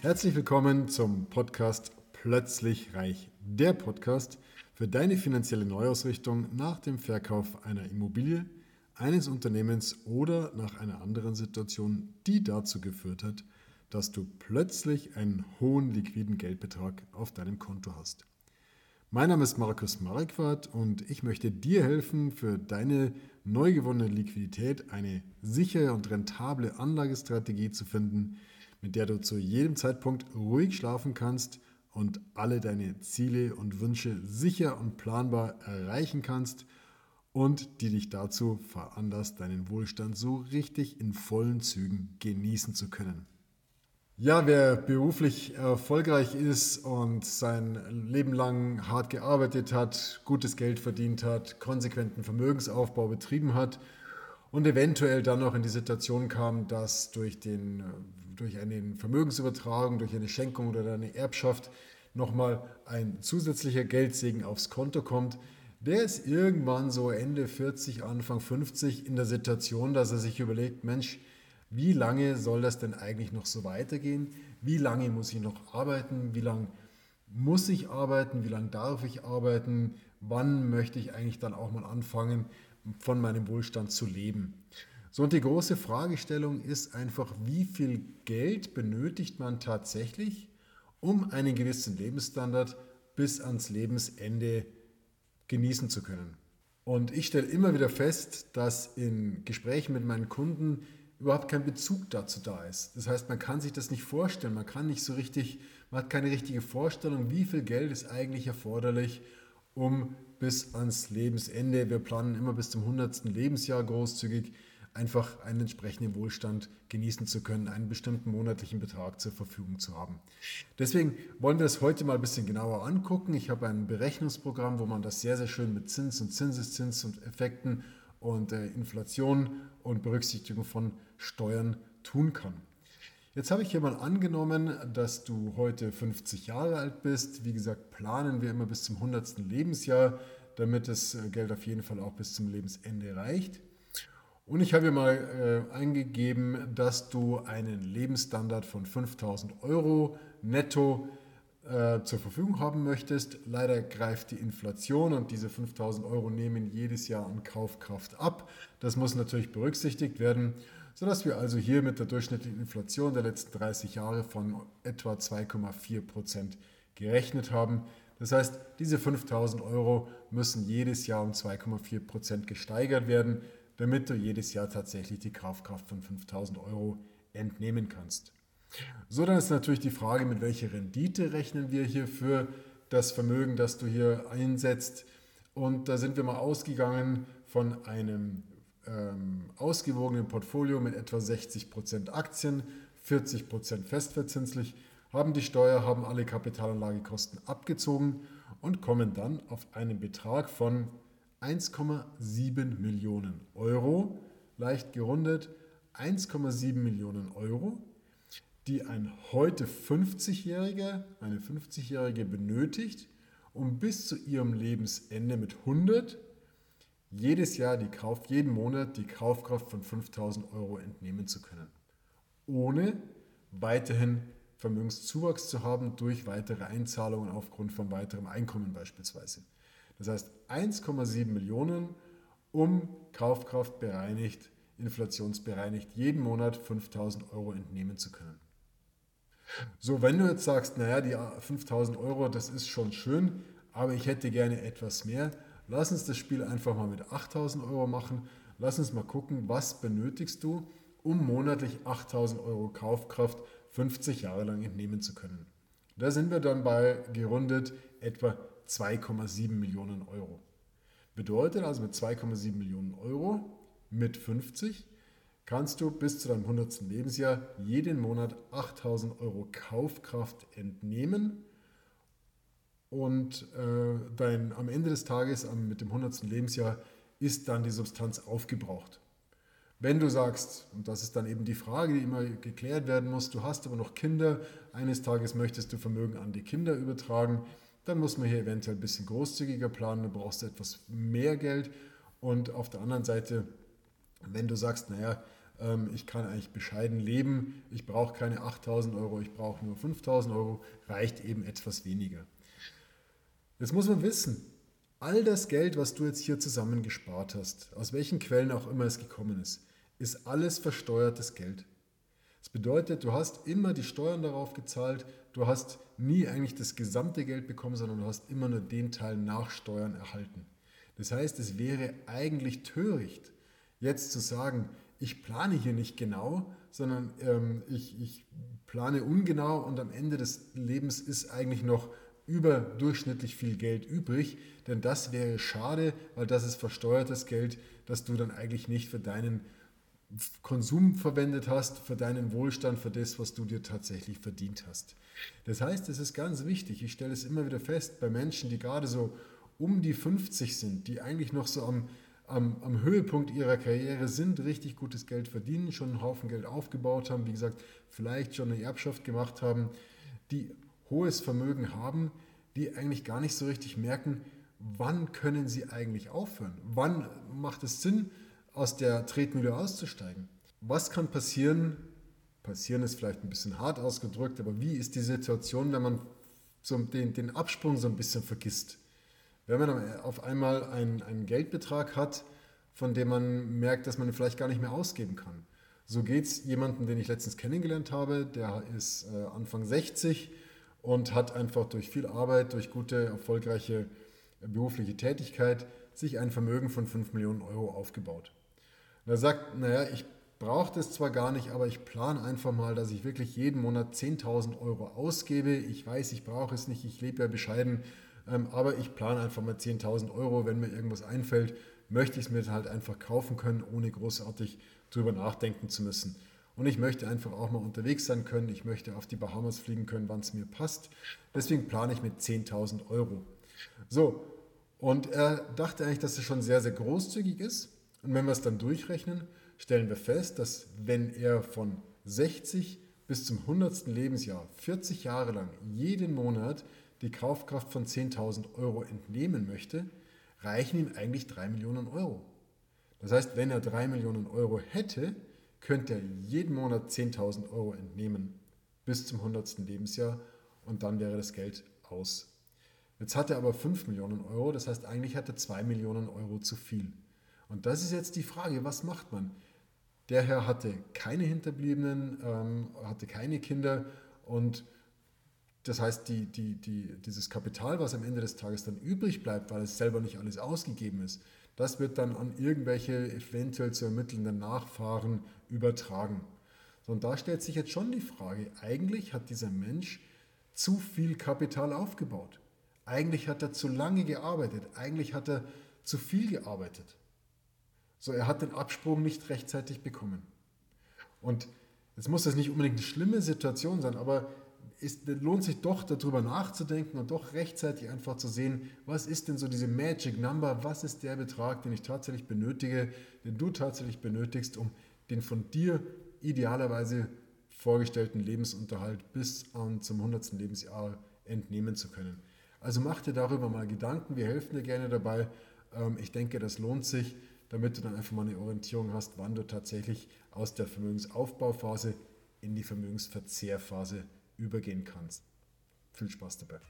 Herzlich willkommen zum Podcast Plötzlich Reich, der Podcast für deine finanzielle Neuausrichtung nach dem Verkauf einer Immobilie, eines Unternehmens oder nach einer anderen Situation, die dazu geführt hat, dass du plötzlich einen hohen liquiden Geldbetrag auf deinem Konto hast. Mein Name ist Markus Marquardt und ich möchte dir helfen, für deine neu gewonnene Liquidität eine sichere und rentable Anlagestrategie zu finden, mit der du zu jedem Zeitpunkt ruhig schlafen kannst und alle deine Ziele und Wünsche sicher und planbar erreichen kannst und die dich dazu veranlasst, deinen Wohlstand so richtig in vollen Zügen genießen zu können. Ja, wer beruflich erfolgreich ist und sein Leben lang hart gearbeitet hat, gutes Geld verdient hat, konsequenten Vermögensaufbau betrieben hat und eventuell dann noch in die Situation kam, dass durch, den, durch eine Vermögensübertragung, durch eine Schenkung oder eine Erbschaft nochmal ein zusätzlicher Geldsegen aufs Konto kommt, der ist irgendwann so Ende 40, Anfang 50 in der Situation, dass er sich überlegt, Mensch, wie lange soll das denn eigentlich noch so weitergehen? Wie lange muss ich noch arbeiten? Wie lange muss ich arbeiten? Wie lange darf ich arbeiten? Wann möchte ich eigentlich dann auch mal anfangen, von meinem Wohlstand zu leben? So, und die große Fragestellung ist einfach, wie viel Geld benötigt man tatsächlich, um einen gewissen Lebensstandard bis ans Lebensende genießen zu können? Und ich stelle immer wieder fest, dass in Gesprächen mit meinen Kunden überhaupt kein Bezug dazu da ist. Das heißt, man kann sich das nicht vorstellen, man kann nicht so richtig, man hat keine richtige Vorstellung, wie viel Geld ist eigentlich erforderlich, um bis ans Lebensende, wir planen immer bis zum 100. Lebensjahr großzügig, einfach einen entsprechenden Wohlstand genießen zu können, einen bestimmten monatlichen Betrag zur Verfügung zu haben. Deswegen wollen wir das heute mal ein bisschen genauer angucken. Ich habe ein Berechnungsprogramm, wo man das sehr, sehr schön mit Zins und Zinseszins und Effekten und äh, Inflation und Berücksichtigung von Steuern tun kann. Jetzt habe ich hier mal angenommen, dass du heute 50 Jahre alt bist. Wie gesagt, planen wir immer bis zum 100. Lebensjahr, damit das äh, Geld auf jeden Fall auch bis zum Lebensende reicht. Und ich habe hier mal äh, eingegeben, dass du einen Lebensstandard von 5000 Euro netto äh, zur Verfügung haben möchtest. Leider greift die Inflation und diese 5000 Euro nehmen jedes Jahr an Kaufkraft ab. Das muss natürlich berücksichtigt werden, sodass wir also hier mit der durchschnittlichen Inflation der letzten 30 Jahre von etwa 2,4 Prozent gerechnet haben. Das heißt, diese 5000 Euro müssen jedes Jahr um 2,4 Prozent gesteigert werden, damit du jedes Jahr tatsächlich die Kaufkraft von 5000 Euro entnehmen kannst. So, dann ist natürlich die Frage, mit welcher Rendite rechnen wir hier für das Vermögen, das du hier einsetzt. Und da sind wir mal ausgegangen von einem ähm, ausgewogenen Portfolio mit etwa 60% Aktien, 40% festverzinslich, haben die Steuer, haben alle Kapitalanlagekosten abgezogen und kommen dann auf einen Betrag von 1,7 Millionen Euro, leicht gerundet 1,7 Millionen Euro die ein heute 50-Jähriger, eine 50-Jährige benötigt, um bis zu ihrem Lebensende mit 100 jedes Jahr die Kauf, jeden Monat die Kaufkraft von 5000 Euro entnehmen zu können, ohne weiterhin Vermögenszuwachs zu haben durch weitere Einzahlungen aufgrund von weiterem Einkommen beispielsweise. Das heißt 1,7 Millionen, um Kaufkraft bereinigt, inflationsbereinigt jeden Monat 5000 Euro entnehmen zu können. So, wenn du jetzt sagst, naja, die 5000 Euro, das ist schon schön, aber ich hätte gerne etwas mehr, lass uns das Spiel einfach mal mit 8000 Euro machen. Lass uns mal gucken, was benötigst du, um monatlich 8000 Euro Kaufkraft 50 Jahre lang entnehmen zu können. Da sind wir dann bei gerundet etwa 2,7 Millionen Euro. Bedeutet also mit 2,7 Millionen Euro mit 50 kannst du bis zu deinem 100. Lebensjahr jeden Monat 8000 Euro Kaufkraft entnehmen und äh, dein, am Ende des Tages am, mit dem 100. Lebensjahr ist dann die Substanz aufgebraucht. Wenn du sagst, und das ist dann eben die Frage, die immer geklärt werden muss, du hast aber noch Kinder, eines Tages möchtest du Vermögen an die Kinder übertragen, dann muss man hier eventuell ein bisschen großzügiger planen, du brauchst etwas mehr Geld und auf der anderen Seite, wenn du sagst, naja, ähm, ich kann eigentlich bescheiden leben, ich brauche keine 8000 Euro, ich brauche nur 5000 Euro, reicht eben etwas weniger. Jetzt muss man wissen, all das Geld, was du jetzt hier zusammen gespart hast, aus welchen Quellen auch immer es gekommen ist, ist alles versteuertes Geld. Das bedeutet, du hast immer die Steuern darauf gezahlt, du hast nie eigentlich das gesamte Geld bekommen, sondern du hast immer nur den Teil nach Steuern erhalten. Das heißt, es wäre eigentlich töricht, jetzt zu sagen, ich plane hier nicht genau, sondern ähm, ich, ich plane ungenau und am Ende des Lebens ist eigentlich noch überdurchschnittlich viel Geld übrig, denn das wäre schade, weil das ist versteuertes Geld, das du dann eigentlich nicht für deinen Konsum verwendet hast, für deinen Wohlstand, für das, was du dir tatsächlich verdient hast. Das heißt, es ist ganz wichtig, ich stelle es immer wieder fest, bei Menschen, die gerade so um die 50 sind, die eigentlich noch so am, am, am Höhepunkt ihrer Karriere sind, richtig gutes Geld verdienen, schon einen Haufen Geld aufgebaut haben, wie gesagt, vielleicht schon eine Erbschaft gemacht haben, die hohes Vermögen haben, die eigentlich gar nicht so richtig merken, wann können sie eigentlich aufhören? Wann macht es Sinn, aus der Tretmühle auszusteigen? Was kann passieren? Passieren ist vielleicht ein bisschen hart ausgedrückt, aber wie ist die Situation, wenn man so den, den Absprung so ein bisschen vergisst? Wenn man auf einmal einen, einen Geldbetrag hat, von dem man merkt, dass man ihn vielleicht gar nicht mehr ausgeben kann. So geht es jemandem, den ich letztens kennengelernt habe, der ist äh, Anfang 60 und hat einfach durch viel Arbeit, durch gute, erfolgreiche berufliche Tätigkeit sich ein Vermögen von 5 Millionen Euro aufgebaut. Und er sagt, naja, ich brauche das zwar gar nicht, aber ich plane einfach mal, dass ich wirklich jeden Monat 10.000 Euro ausgebe. Ich weiß, ich brauche es nicht, ich lebe ja bescheiden, ähm, aber ich plane einfach mal 10.000 Euro. Wenn mir irgendwas einfällt, möchte ich es mir halt einfach kaufen können, ohne großartig drüber nachdenken zu müssen. Und ich möchte einfach auch mal unterwegs sein können. Ich möchte auf die Bahamas fliegen können, wann es mir passt. Deswegen plane ich mit 10.000 Euro. So, und er dachte eigentlich, dass es schon sehr, sehr großzügig ist. Und wenn wir es dann durchrechnen, stellen wir fest, dass wenn er von 60 bis zum 100. Lebensjahr 40 Jahre lang jeden Monat die Kaufkraft von 10.000 Euro entnehmen möchte, reichen ihm eigentlich 3 Millionen Euro. Das heißt, wenn er 3 Millionen Euro hätte, könnte er jeden Monat 10.000 Euro entnehmen bis zum 100. Lebensjahr und dann wäre das Geld aus. Jetzt hat er aber 5 Millionen Euro, das heißt eigentlich hat er 2 Millionen Euro zu viel. Und das ist jetzt die Frage, was macht man? Der Herr hatte keine Hinterbliebenen, ähm, hatte keine Kinder und das heißt, die, die, die, dieses Kapital, was am Ende des Tages dann übrig bleibt, weil es selber nicht alles ausgegeben ist, das wird dann an irgendwelche eventuell zu ermittelnden Nachfahren übertragen. Und da stellt sich jetzt schon die Frage, eigentlich hat dieser Mensch zu viel Kapital aufgebaut. Eigentlich hat er zu lange gearbeitet. Eigentlich hat er zu viel gearbeitet. So, er hat den Absprung nicht rechtzeitig bekommen. Und jetzt muss das nicht unbedingt eine schlimme Situation sein, aber es lohnt sich doch darüber nachzudenken und doch rechtzeitig einfach zu sehen, was ist denn so diese Magic Number, was ist der Betrag, den ich tatsächlich benötige, den du tatsächlich benötigst, um den von dir idealerweise vorgestellten Lebensunterhalt bis zum 100. Lebensjahr entnehmen zu können. Also mach dir darüber mal Gedanken, wir helfen dir gerne dabei. Ähm, ich denke, das lohnt sich, damit du dann einfach mal eine Orientierung hast, wann du tatsächlich aus der Vermögensaufbauphase in die Vermögensverzehrphase übergehen kannst. Viel Spaß dabei.